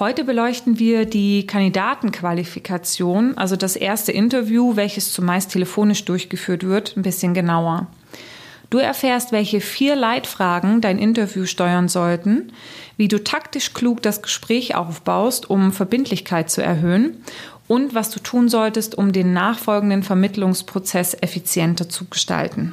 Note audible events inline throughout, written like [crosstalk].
Heute beleuchten wir die Kandidatenqualifikation, also das erste Interview, welches zumeist telefonisch durchgeführt wird, ein bisschen genauer. Du erfährst, welche vier Leitfragen dein Interview steuern sollten, wie du taktisch klug das Gespräch aufbaust, um Verbindlichkeit zu erhöhen und was du tun solltest, um den nachfolgenden Vermittlungsprozess effizienter zu gestalten.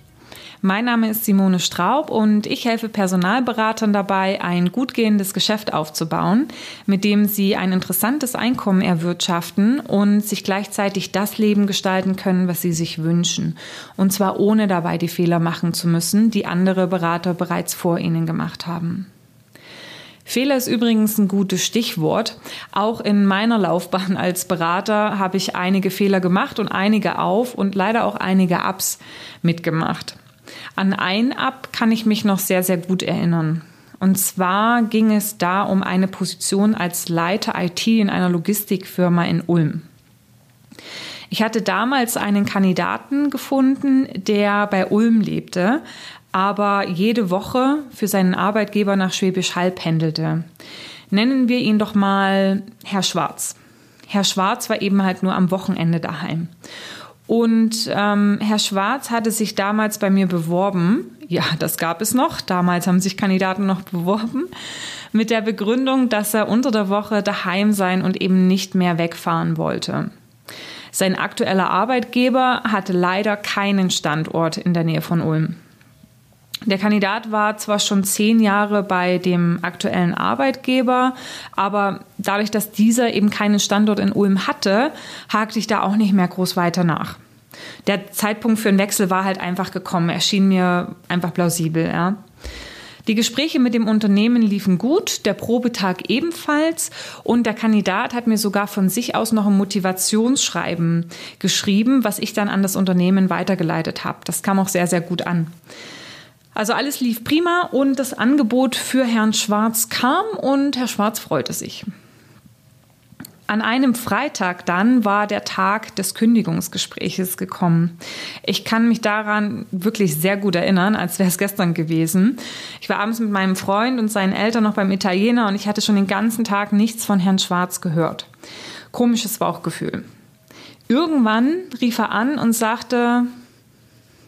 Mein Name ist Simone Straub und ich helfe Personalberatern dabei, ein gut gehendes Geschäft aufzubauen, mit dem sie ein interessantes Einkommen erwirtschaften und sich gleichzeitig das Leben gestalten können, was sie sich wünschen. Und zwar ohne dabei die Fehler machen zu müssen, die andere Berater bereits vor ihnen gemacht haben. Fehler ist übrigens ein gutes Stichwort. Auch in meiner Laufbahn als Berater habe ich einige Fehler gemacht und einige auf und leider auch einige Ups mitgemacht. An ein Ab kann ich mich noch sehr, sehr gut erinnern. Und zwar ging es da um eine Position als Leiter IT in einer Logistikfirma in Ulm. Ich hatte damals einen Kandidaten gefunden, der bei Ulm lebte, aber jede Woche für seinen Arbeitgeber nach Schwäbisch Hall pendelte. Nennen wir ihn doch mal Herr Schwarz. Herr Schwarz war eben halt nur am Wochenende daheim. Und ähm, Herr Schwarz hatte sich damals bei mir beworben. Ja, das gab es noch. Damals haben sich Kandidaten noch beworben. Mit der Begründung, dass er unter der Woche daheim sein und eben nicht mehr wegfahren wollte. Sein aktueller Arbeitgeber hatte leider keinen Standort in der Nähe von Ulm. Der Kandidat war zwar schon zehn Jahre bei dem aktuellen Arbeitgeber, aber dadurch, dass dieser eben keinen Standort in Ulm hatte, hakte ich da auch nicht mehr groß weiter nach. Der Zeitpunkt für einen Wechsel war halt einfach gekommen, erschien mir einfach plausibel. Ja. Die Gespräche mit dem Unternehmen liefen gut, der Probetag ebenfalls und der Kandidat hat mir sogar von sich aus noch ein Motivationsschreiben geschrieben, was ich dann an das Unternehmen weitergeleitet habe. Das kam auch sehr, sehr gut an. Also alles lief prima und das Angebot für Herrn Schwarz kam und Herr Schwarz freute sich. An einem Freitag dann war der Tag des Kündigungsgespräches gekommen. Ich kann mich daran wirklich sehr gut erinnern, als wäre es gestern gewesen. Ich war abends mit meinem Freund und seinen Eltern noch beim Italiener und ich hatte schon den ganzen Tag nichts von Herrn Schwarz gehört. Komisches Bauchgefühl. Irgendwann rief er an und sagte,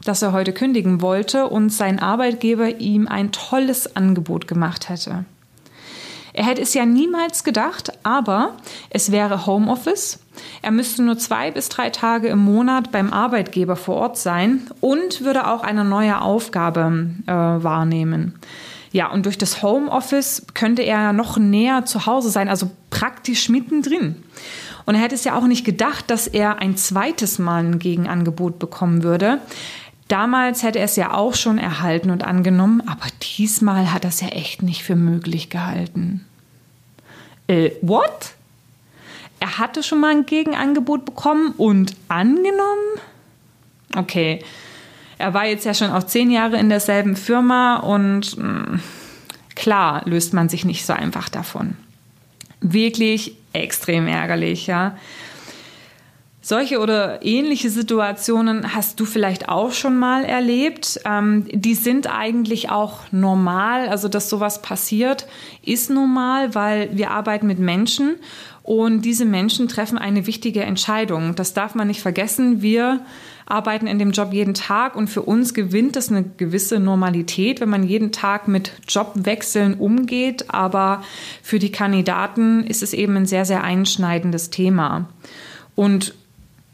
dass er heute kündigen wollte und sein Arbeitgeber ihm ein tolles Angebot gemacht hätte. Er hätte es ja niemals gedacht, aber es wäre Homeoffice. Er müsste nur zwei bis drei Tage im Monat beim Arbeitgeber vor Ort sein und würde auch eine neue Aufgabe äh, wahrnehmen. Ja, und durch das Homeoffice könnte er noch näher zu Hause sein, also praktisch mittendrin. Und er hätte es ja auch nicht gedacht, dass er ein zweites Mal ein Gegenangebot bekommen würde. Damals hätte er es ja auch schon erhalten und angenommen, aber diesmal hat er es ja echt nicht für möglich gehalten. Äh, what? Er hatte schon mal ein Gegenangebot bekommen und angenommen? Okay, er war jetzt ja schon auch zehn Jahre in derselben Firma und mh, hm, klar löst man sich nicht so einfach davon. Wirklich extrem ärgerlich, ja. Solche oder ähnliche Situationen hast du vielleicht auch schon mal erlebt. Ähm, die sind eigentlich auch normal. Also, dass sowas passiert, ist normal, weil wir arbeiten mit Menschen und diese Menschen treffen eine wichtige Entscheidung. Das darf man nicht vergessen. Wir arbeiten in dem Job jeden Tag und für uns gewinnt es eine gewisse Normalität, wenn man jeden Tag mit Jobwechseln umgeht. Aber für die Kandidaten ist es eben ein sehr, sehr einschneidendes Thema. Und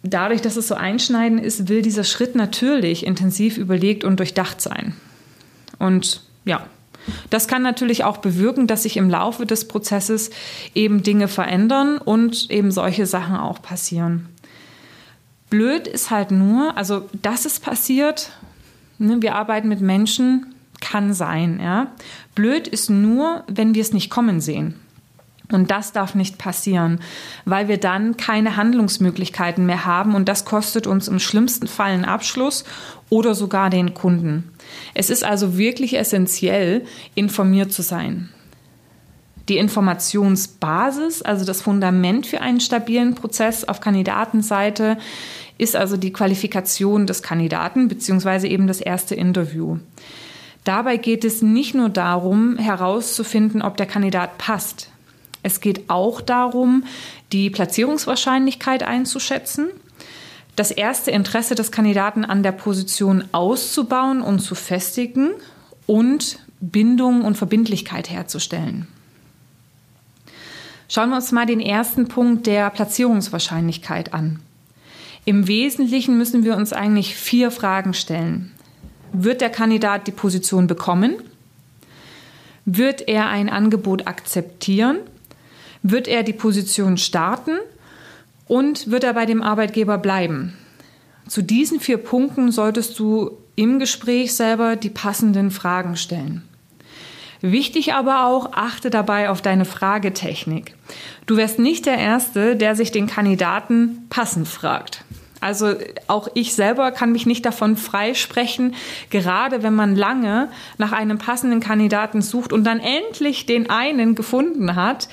dadurch, dass es so einschneidend ist, will dieser Schritt natürlich intensiv überlegt und durchdacht sein. Und ja, das kann natürlich auch bewirken, dass sich im Laufe des Prozesses eben Dinge verändern und eben solche Sachen auch passieren. Blöd ist halt nur, also dass es passiert, ne, wir arbeiten mit Menschen, kann sein. Ja. Blöd ist nur, wenn wir es nicht kommen sehen. Und das darf nicht passieren, weil wir dann keine Handlungsmöglichkeiten mehr haben und das kostet uns im schlimmsten Fall einen Abschluss oder sogar den Kunden. Es ist also wirklich essentiell, informiert zu sein. Die Informationsbasis, also das Fundament für einen stabilen Prozess auf Kandidatenseite, ist also die Qualifikation des Kandidaten bzw. eben das erste Interview. Dabei geht es nicht nur darum, herauszufinden, ob der Kandidat passt. Es geht auch darum, die Platzierungswahrscheinlichkeit einzuschätzen, das erste Interesse des Kandidaten an der Position auszubauen und zu festigen und Bindung und Verbindlichkeit herzustellen. Schauen wir uns mal den ersten Punkt der Platzierungswahrscheinlichkeit an. Im Wesentlichen müssen wir uns eigentlich vier Fragen stellen. Wird der Kandidat die Position bekommen? Wird er ein Angebot akzeptieren? Wird er die Position starten? Und wird er bei dem Arbeitgeber bleiben? Zu diesen vier Punkten solltest du im Gespräch selber die passenden Fragen stellen. Wichtig aber auch, achte dabei auf deine Fragetechnik. Du wärst nicht der Erste, der sich den Kandidaten passend fragt. Also auch ich selber kann mich nicht davon freisprechen, gerade wenn man lange nach einem passenden Kandidaten sucht und dann endlich den einen gefunden hat,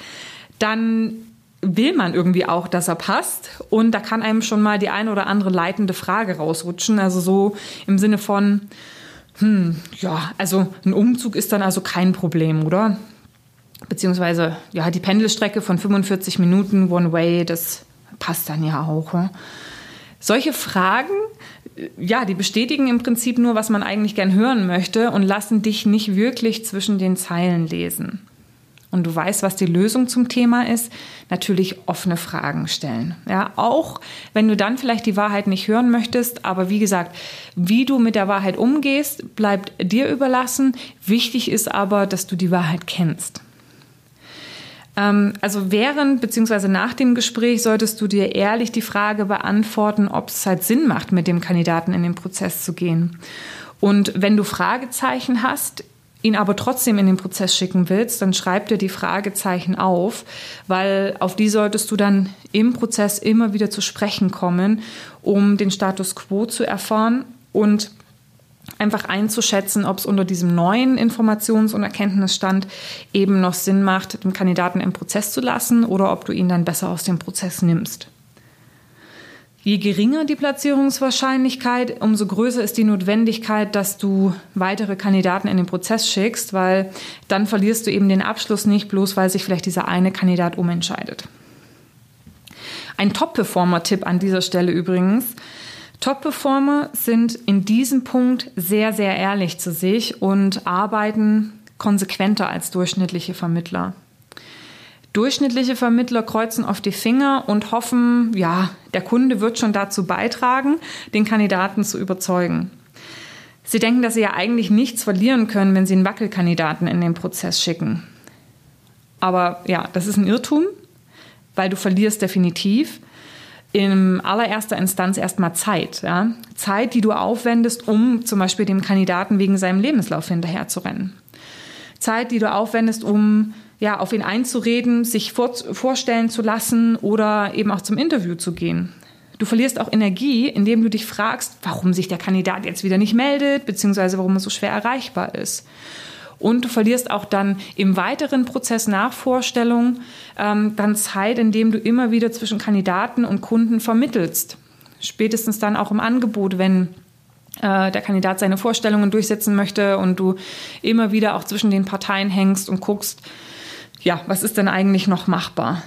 dann will man irgendwie auch, dass er passt. Und da kann einem schon mal die eine oder andere leitende Frage rausrutschen. Also so im Sinne von, hm, ja, also ein Umzug ist dann also kein Problem, oder? Beziehungsweise, ja, die Pendelstrecke von 45 Minuten One Way, das passt dann ja auch. Ja? Solche Fragen, ja, die bestätigen im Prinzip nur, was man eigentlich gern hören möchte und lassen dich nicht wirklich zwischen den Zeilen lesen und du weißt, was die Lösung zum Thema ist, natürlich offene Fragen stellen. Ja, auch wenn du dann vielleicht die Wahrheit nicht hören möchtest, aber wie gesagt, wie du mit der Wahrheit umgehst, bleibt dir überlassen. Wichtig ist aber, dass du die Wahrheit kennst. Ähm, also während bzw. nach dem Gespräch solltest du dir ehrlich die Frage beantworten, ob es halt Sinn macht, mit dem Kandidaten in den Prozess zu gehen. Und wenn du Fragezeichen hast, ihn aber trotzdem in den Prozess schicken willst, dann schreib dir die Fragezeichen auf, weil auf die solltest du dann im Prozess immer wieder zu sprechen kommen, um den Status quo zu erfahren und einfach einzuschätzen, ob es unter diesem neuen Informations- und Erkenntnisstand eben noch Sinn macht, den Kandidaten im Prozess zu lassen oder ob du ihn dann besser aus dem Prozess nimmst. Je geringer die Platzierungswahrscheinlichkeit, umso größer ist die Notwendigkeit, dass du weitere Kandidaten in den Prozess schickst, weil dann verlierst du eben den Abschluss nicht, bloß weil sich vielleicht dieser eine Kandidat umentscheidet. Ein Top-Performer-Tipp an dieser Stelle übrigens. Top-Performer sind in diesem Punkt sehr, sehr ehrlich zu sich und arbeiten konsequenter als durchschnittliche Vermittler. Durchschnittliche Vermittler kreuzen auf die Finger und hoffen, ja, der Kunde wird schon dazu beitragen, den Kandidaten zu überzeugen. Sie denken, dass sie ja eigentlich nichts verlieren können, wenn sie einen Wackelkandidaten in den Prozess schicken. Aber ja, das ist ein Irrtum, weil du verlierst definitiv in allererster Instanz erstmal Zeit. Ja? Zeit, die du aufwendest, um zum Beispiel dem Kandidaten wegen seinem Lebenslauf hinterherzurennen. Zeit, die du aufwendest, um ja, auf ihn einzureden, sich vor, vorstellen zu lassen oder eben auch zum Interview zu gehen. Du verlierst auch Energie, indem du dich fragst, warum sich der Kandidat jetzt wieder nicht meldet, beziehungsweise warum er so schwer erreichbar ist. Und du verlierst auch dann im weiteren Prozess nach Vorstellung ähm, dann Zeit, indem du immer wieder zwischen Kandidaten und Kunden vermittelst. Spätestens dann auch im Angebot, wenn äh, der Kandidat seine Vorstellungen durchsetzen möchte und du immer wieder auch zwischen den Parteien hängst und guckst, ja, was ist denn eigentlich noch machbar?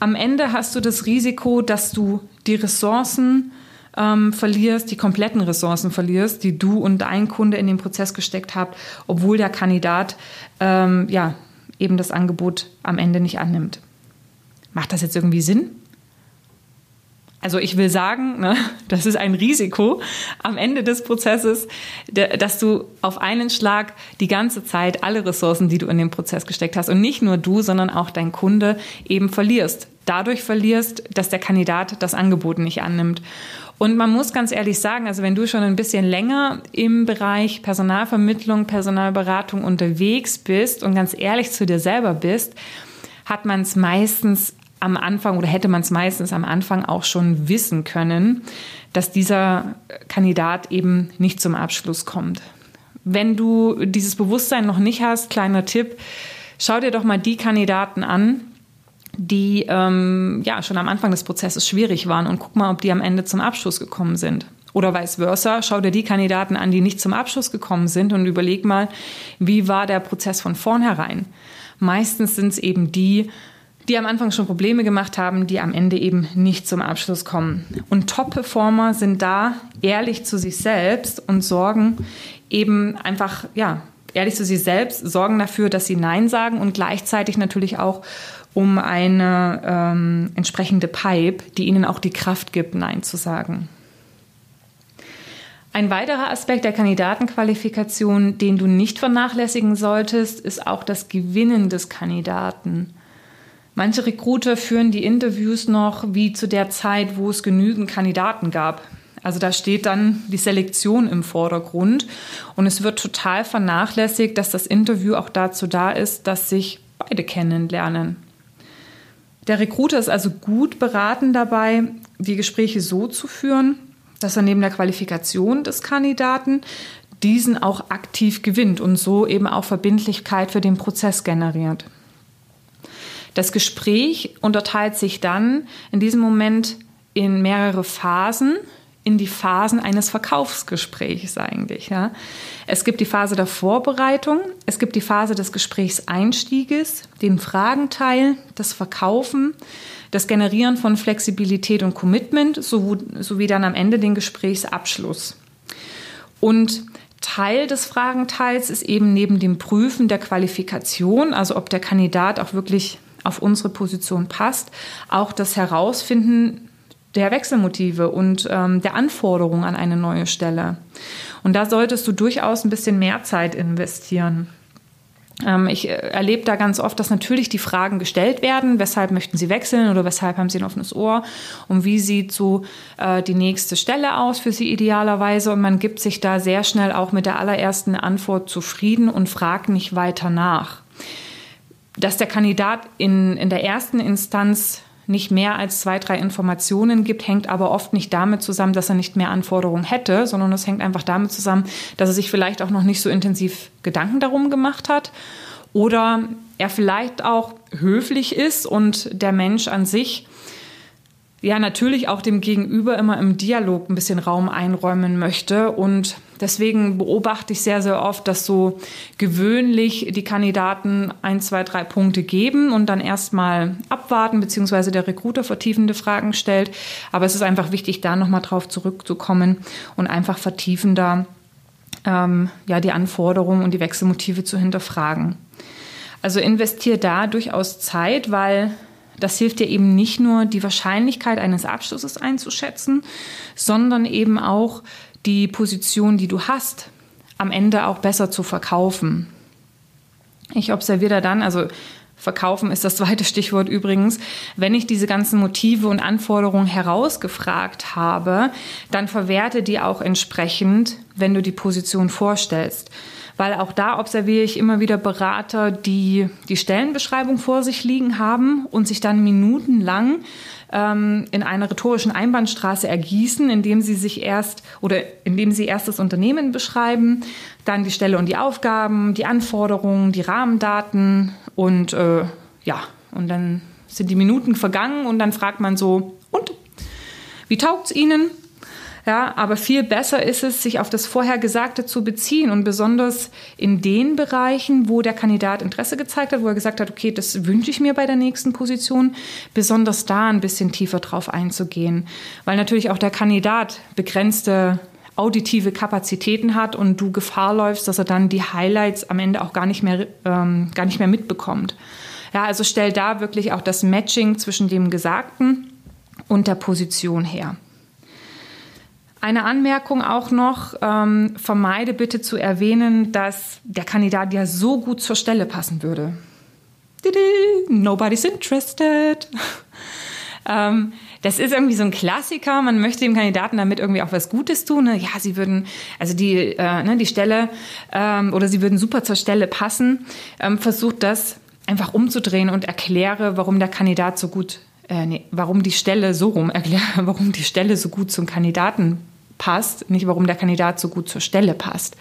Am Ende hast du das Risiko, dass du die Ressourcen ähm, verlierst, die kompletten Ressourcen verlierst, die du und dein Kunde in den Prozess gesteckt habt, obwohl der Kandidat ähm, ja eben das Angebot am Ende nicht annimmt. Macht das jetzt irgendwie Sinn? Also ich will sagen, ne, [laughs] das ist ein Risiko am Ende des Prozesses, dass du auf einen Schlag die ganze Zeit alle Ressourcen, die du in den Prozess gesteckt hast und nicht nur du, sondern auch dein Kunde eben verlierst. Dadurch verlierst, dass der Kandidat das Angebot nicht annimmt. Und man muss ganz ehrlich sagen, also wenn du schon ein bisschen länger im Bereich Personalvermittlung, Personalberatung unterwegs bist und ganz ehrlich zu dir selber bist, hat man es meistens am Anfang oder hätte man es meistens am Anfang auch schon wissen können, dass dieser Kandidat eben nicht zum Abschluss kommt. Wenn du dieses Bewusstsein noch nicht hast, kleiner Tipp, schau dir doch mal die Kandidaten an, die ähm, ja schon am Anfang des Prozesses schwierig waren und guck mal, ob die am Ende zum Abschluss gekommen sind. Oder vice versa, schau dir die Kandidaten an, die nicht zum Abschluss gekommen sind und überleg mal, wie war der Prozess von vornherein. Meistens sind es eben die, die am Anfang schon Probleme gemacht haben, die am Ende eben nicht zum Abschluss kommen. Und Top-Performer sind da ehrlich zu sich selbst und sorgen eben einfach, ja, ehrlich zu sich selbst, sorgen dafür, dass sie Nein sagen und gleichzeitig natürlich auch um eine ähm, entsprechende Pipe, die ihnen auch die Kraft gibt, Nein zu sagen. Ein weiterer Aspekt der Kandidatenqualifikation, den du nicht vernachlässigen solltest, ist auch das Gewinnen des Kandidaten. Manche Recruiter führen die Interviews noch wie zu der Zeit, wo es genügend Kandidaten gab. Also da steht dann die Selektion im Vordergrund und es wird total vernachlässigt, dass das Interview auch dazu da ist, dass sich beide kennenlernen. Der Recruiter ist also gut beraten dabei, die Gespräche so zu führen, dass er neben der Qualifikation des Kandidaten diesen auch aktiv gewinnt und so eben auch Verbindlichkeit für den Prozess generiert. Das Gespräch unterteilt sich dann in diesem Moment in mehrere Phasen, in die Phasen eines Verkaufsgesprächs eigentlich. Ja. Es gibt die Phase der Vorbereitung, es gibt die Phase des Gesprächseinstieges, den Fragenteil, das Verkaufen, das Generieren von Flexibilität und Commitment sowie dann am Ende den Gesprächsabschluss. Und Teil des Fragenteils ist eben neben dem Prüfen der Qualifikation, also ob der Kandidat auch wirklich auf unsere Position passt, auch das Herausfinden der Wechselmotive und ähm, der Anforderungen an eine neue Stelle. Und da solltest du durchaus ein bisschen mehr Zeit investieren. Ähm, ich äh, erlebe da ganz oft, dass natürlich die Fragen gestellt werden, weshalb möchten Sie wechseln oder weshalb haben Sie ein offenes Ohr und wie sieht so äh, die nächste Stelle aus für Sie idealerweise. Und man gibt sich da sehr schnell auch mit der allerersten Antwort zufrieden und fragt nicht weiter nach. Dass der Kandidat in, in der ersten Instanz nicht mehr als zwei, drei Informationen gibt, hängt aber oft nicht damit zusammen, dass er nicht mehr Anforderungen hätte, sondern es hängt einfach damit zusammen, dass er sich vielleicht auch noch nicht so intensiv Gedanken darum gemacht hat oder er vielleicht auch höflich ist und der Mensch an sich ja natürlich auch dem Gegenüber immer im Dialog ein bisschen Raum einräumen möchte. Und deswegen beobachte ich sehr, sehr oft, dass so gewöhnlich die Kandidaten ein, zwei, drei Punkte geben und dann erstmal abwarten, beziehungsweise der Recruiter vertiefende Fragen stellt. Aber es ist einfach wichtig, da nochmal drauf zurückzukommen und einfach vertiefender ähm, ja, die Anforderungen und die Wechselmotive zu hinterfragen. Also investiere da durchaus Zeit, weil das hilft dir eben nicht nur, die Wahrscheinlichkeit eines Abschlusses einzuschätzen, sondern eben auch die Position, die du hast, am Ende auch besser zu verkaufen. Ich observiere da dann, also Verkaufen ist das zweite Stichwort übrigens. Wenn ich diese ganzen Motive und Anforderungen herausgefragt habe, dann verwerte die auch entsprechend, wenn du die Position vorstellst weil auch da observiere ich immer wieder Berater, die die Stellenbeschreibung vor sich liegen haben und sich dann minutenlang ähm, in einer rhetorischen Einbahnstraße ergießen, indem sie sich erst oder indem sie erst das Unternehmen beschreiben, dann die Stelle und die Aufgaben, die Anforderungen, die Rahmendaten und äh, ja, und dann sind die Minuten vergangen und dann fragt man so, und wie taugt's Ihnen? Ja, aber viel besser ist es, sich auf das Vorhergesagte zu beziehen und besonders in den Bereichen, wo der Kandidat Interesse gezeigt hat, wo er gesagt hat, okay, das wünsche ich mir bei der nächsten Position, besonders da ein bisschen tiefer drauf einzugehen, weil natürlich auch der Kandidat begrenzte auditive Kapazitäten hat und du Gefahr läufst, dass er dann die Highlights am Ende auch gar nicht mehr, ähm, gar nicht mehr mitbekommt. Ja, also stell da wirklich auch das Matching zwischen dem Gesagten und der Position her. Eine Anmerkung auch noch, ähm, vermeide bitte zu erwähnen, dass der Kandidat ja so gut zur Stelle passen würde. Nobody's interested. [laughs] ähm, das ist irgendwie so ein Klassiker. Man möchte dem Kandidaten damit irgendwie auch was Gutes tun. Ne? Ja, sie würden, also die, äh, ne, die Stelle ähm, oder sie würden super zur Stelle passen. Ähm, versucht das einfach umzudrehen und erkläre, warum der Kandidat so gut, äh, nee, warum die Stelle so rum erkläre, [laughs] warum die Stelle so gut zum Kandidaten passt, nicht warum der Kandidat so gut zur Stelle passt.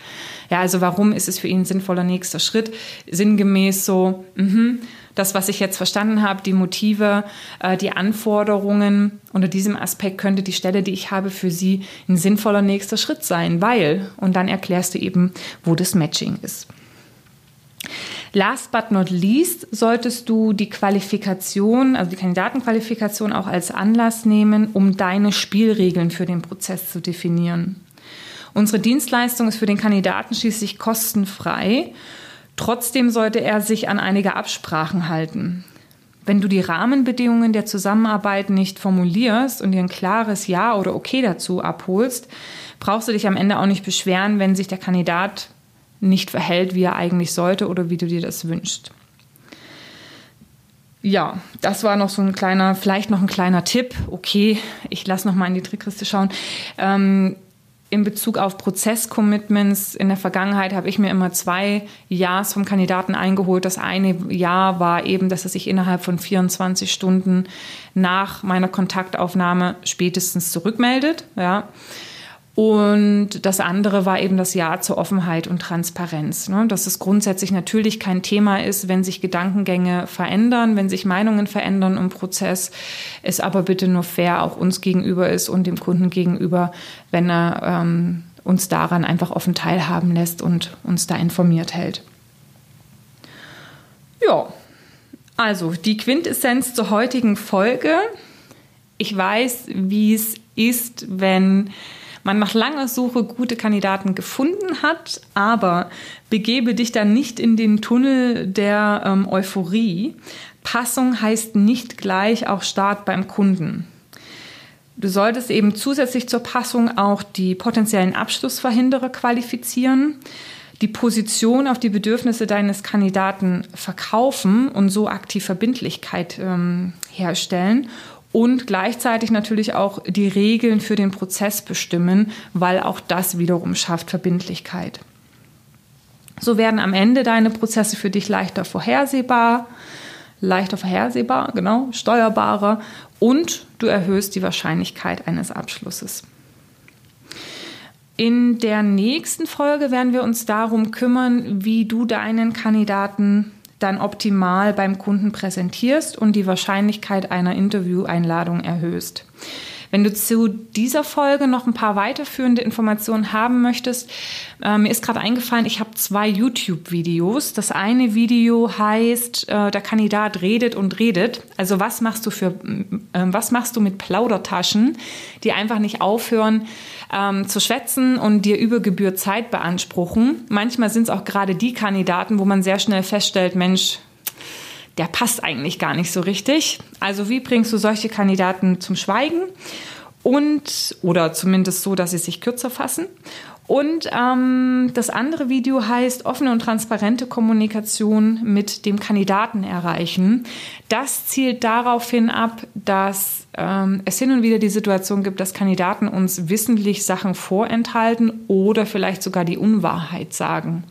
Ja, also warum ist es für ihn ein sinnvoller nächster Schritt? Sinngemäß so, mh, das, was ich jetzt verstanden habe, die Motive, äh, die Anforderungen, unter diesem Aspekt könnte die Stelle, die ich habe, für Sie ein sinnvoller nächster Schritt sein, weil, und dann erklärst du eben, wo das Matching ist. Last but not least solltest du die Qualifikation, also die Kandidatenqualifikation auch als Anlass nehmen, um deine Spielregeln für den Prozess zu definieren. Unsere Dienstleistung ist für den Kandidaten schließlich kostenfrei. Trotzdem sollte er sich an einige Absprachen halten. Wenn du die Rahmenbedingungen der Zusammenarbeit nicht formulierst und dir ein klares Ja oder Okay dazu abholst, brauchst du dich am Ende auch nicht beschweren, wenn sich der Kandidat nicht verhält, wie er eigentlich sollte oder wie du dir das wünschst. Ja, das war noch so ein kleiner, vielleicht noch ein kleiner Tipp. Okay, ich lasse noch mal in die Trickkiste schauen. Ähm, in Bezug auf Prozesscommitments in der Vergangenheit habe ich mir immer zwei Ja's vom Kandidaten eingeholt. Das eine Jahr war eben, dass er sich innerhalb von 24 Stunden nach meiner Kontaktaufnahme spätestens zurückmeldet. Ja. Und das andere war eben das Ja zur Offenheit und Transparenz. Ne? Dass es grundsätzlich natürlich kein Thema ist, wenn sich Gedankengänge verändern, wenn sich Meinungen verändern im Prozess, es aber bitte nur fair auch uns gegenüber ist und dem Kunden gegenüber, wenn er ähm, uns daran einfach offen teilhaben lässt und uns da informiert hält. Ja, also die Quintessenz zur heutigen Folge. Ich weiß, wie es ist, wenn man nach langer Suche gute Kandidaten gefunden hat, aber begebe dich dann nicht in den Tunnel der ähm, Euphorie. Passung heißt nicht gleich auch Start beim Kunden. Du solltest eben zusätzlich zur Passung auch die potenziellen Abschlussverhinderer qualifizieren, die Position auf die Bedürfnisse deines Kandidaten verkaufen und so aktiv Verbindlichkeit ähm, herstellen und gleichzeitig natürlich auch die Regeln für den Prozess bestimmen, weil auch das wiederum schafft Verbindlichkeit. So werden am Ende deine Prozesse für dich leichter vorhersehbar, leichter vorhersehbar, genau, steuerbarer und du erhöhst die Wahrscheinlichkeit eines Abschlusses. In der nächsten Folge werden wir uns darum kümmern, wie du deinen Kandidaten dann optimal beim Kunden präsentierst und die Wahrscheinlichkeit einer Intervieweinladung erhöhst. Wenn du zu dieser Folge noch ein paar weiterführende Informationen haben möchtest, äh, mir ist gerade eingefallen, ich habe zwei YouTube-Videos. Das eine Video heißt, äh, der Kandidat redet und redet. Also was machst du für, äh, was machst du mit Plaudertaschen, die einfach nicht aufhören ähm, zu schwätzen und dir über Gebühr Zeit beanspruchen. Manchmal sind es auch gerade die Kandidaten, wo man sehr schnell feststellt, Mensch, der passt eigentlich gar nicht so richtig. Also wie bringst du solche Kandidaten zum Schweigen? Und, oder zumindest so, dass sie sich kürzer fassen. Und ähm, das andere Video heißt offene und transparente Kommunikation mit dem Kandidaten erreichen. Das zielt darauf hin ab, dass ähm, es hin und wieder die Situation gibt, dass Kandidaten uns wissentlich Sachen vorenthalten oder vielleicht sogar die Unwahrheit sagen.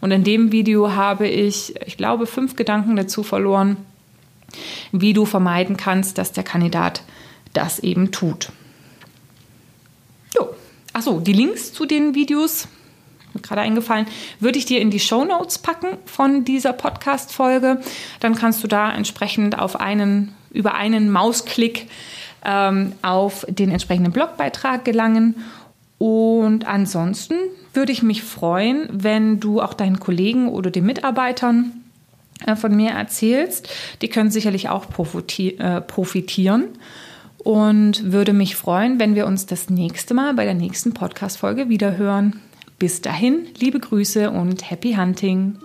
Und in dem Video habe ich, ich glaube, fünf Gedanken dazu verloren, wie du vermeiden kannst, dass der Kandidat das eben tut. Jo. Achso, die Links zu den Videos, gerade eingefallen, würde ich dir in die Show Notes packen von dieser Podcast-Folge. Dann kannst du da entsprechend auf einen, über einen Mausklick ähm, auf den entsprechenden Blogbeitrag gelangen. Und ansonsten würde ich mich freuen, wenn du auch deinen Kollegen oder den Mitarbeitern äh, von mir erzählst. Die können sicherlich auch äh, profitieren. Und würde mich freuen, wenn wir uns das nächste Mal bei der nächsten Podcast-Folge wiederhören. Bis dahin, liebe Grüße und Happy Hunting!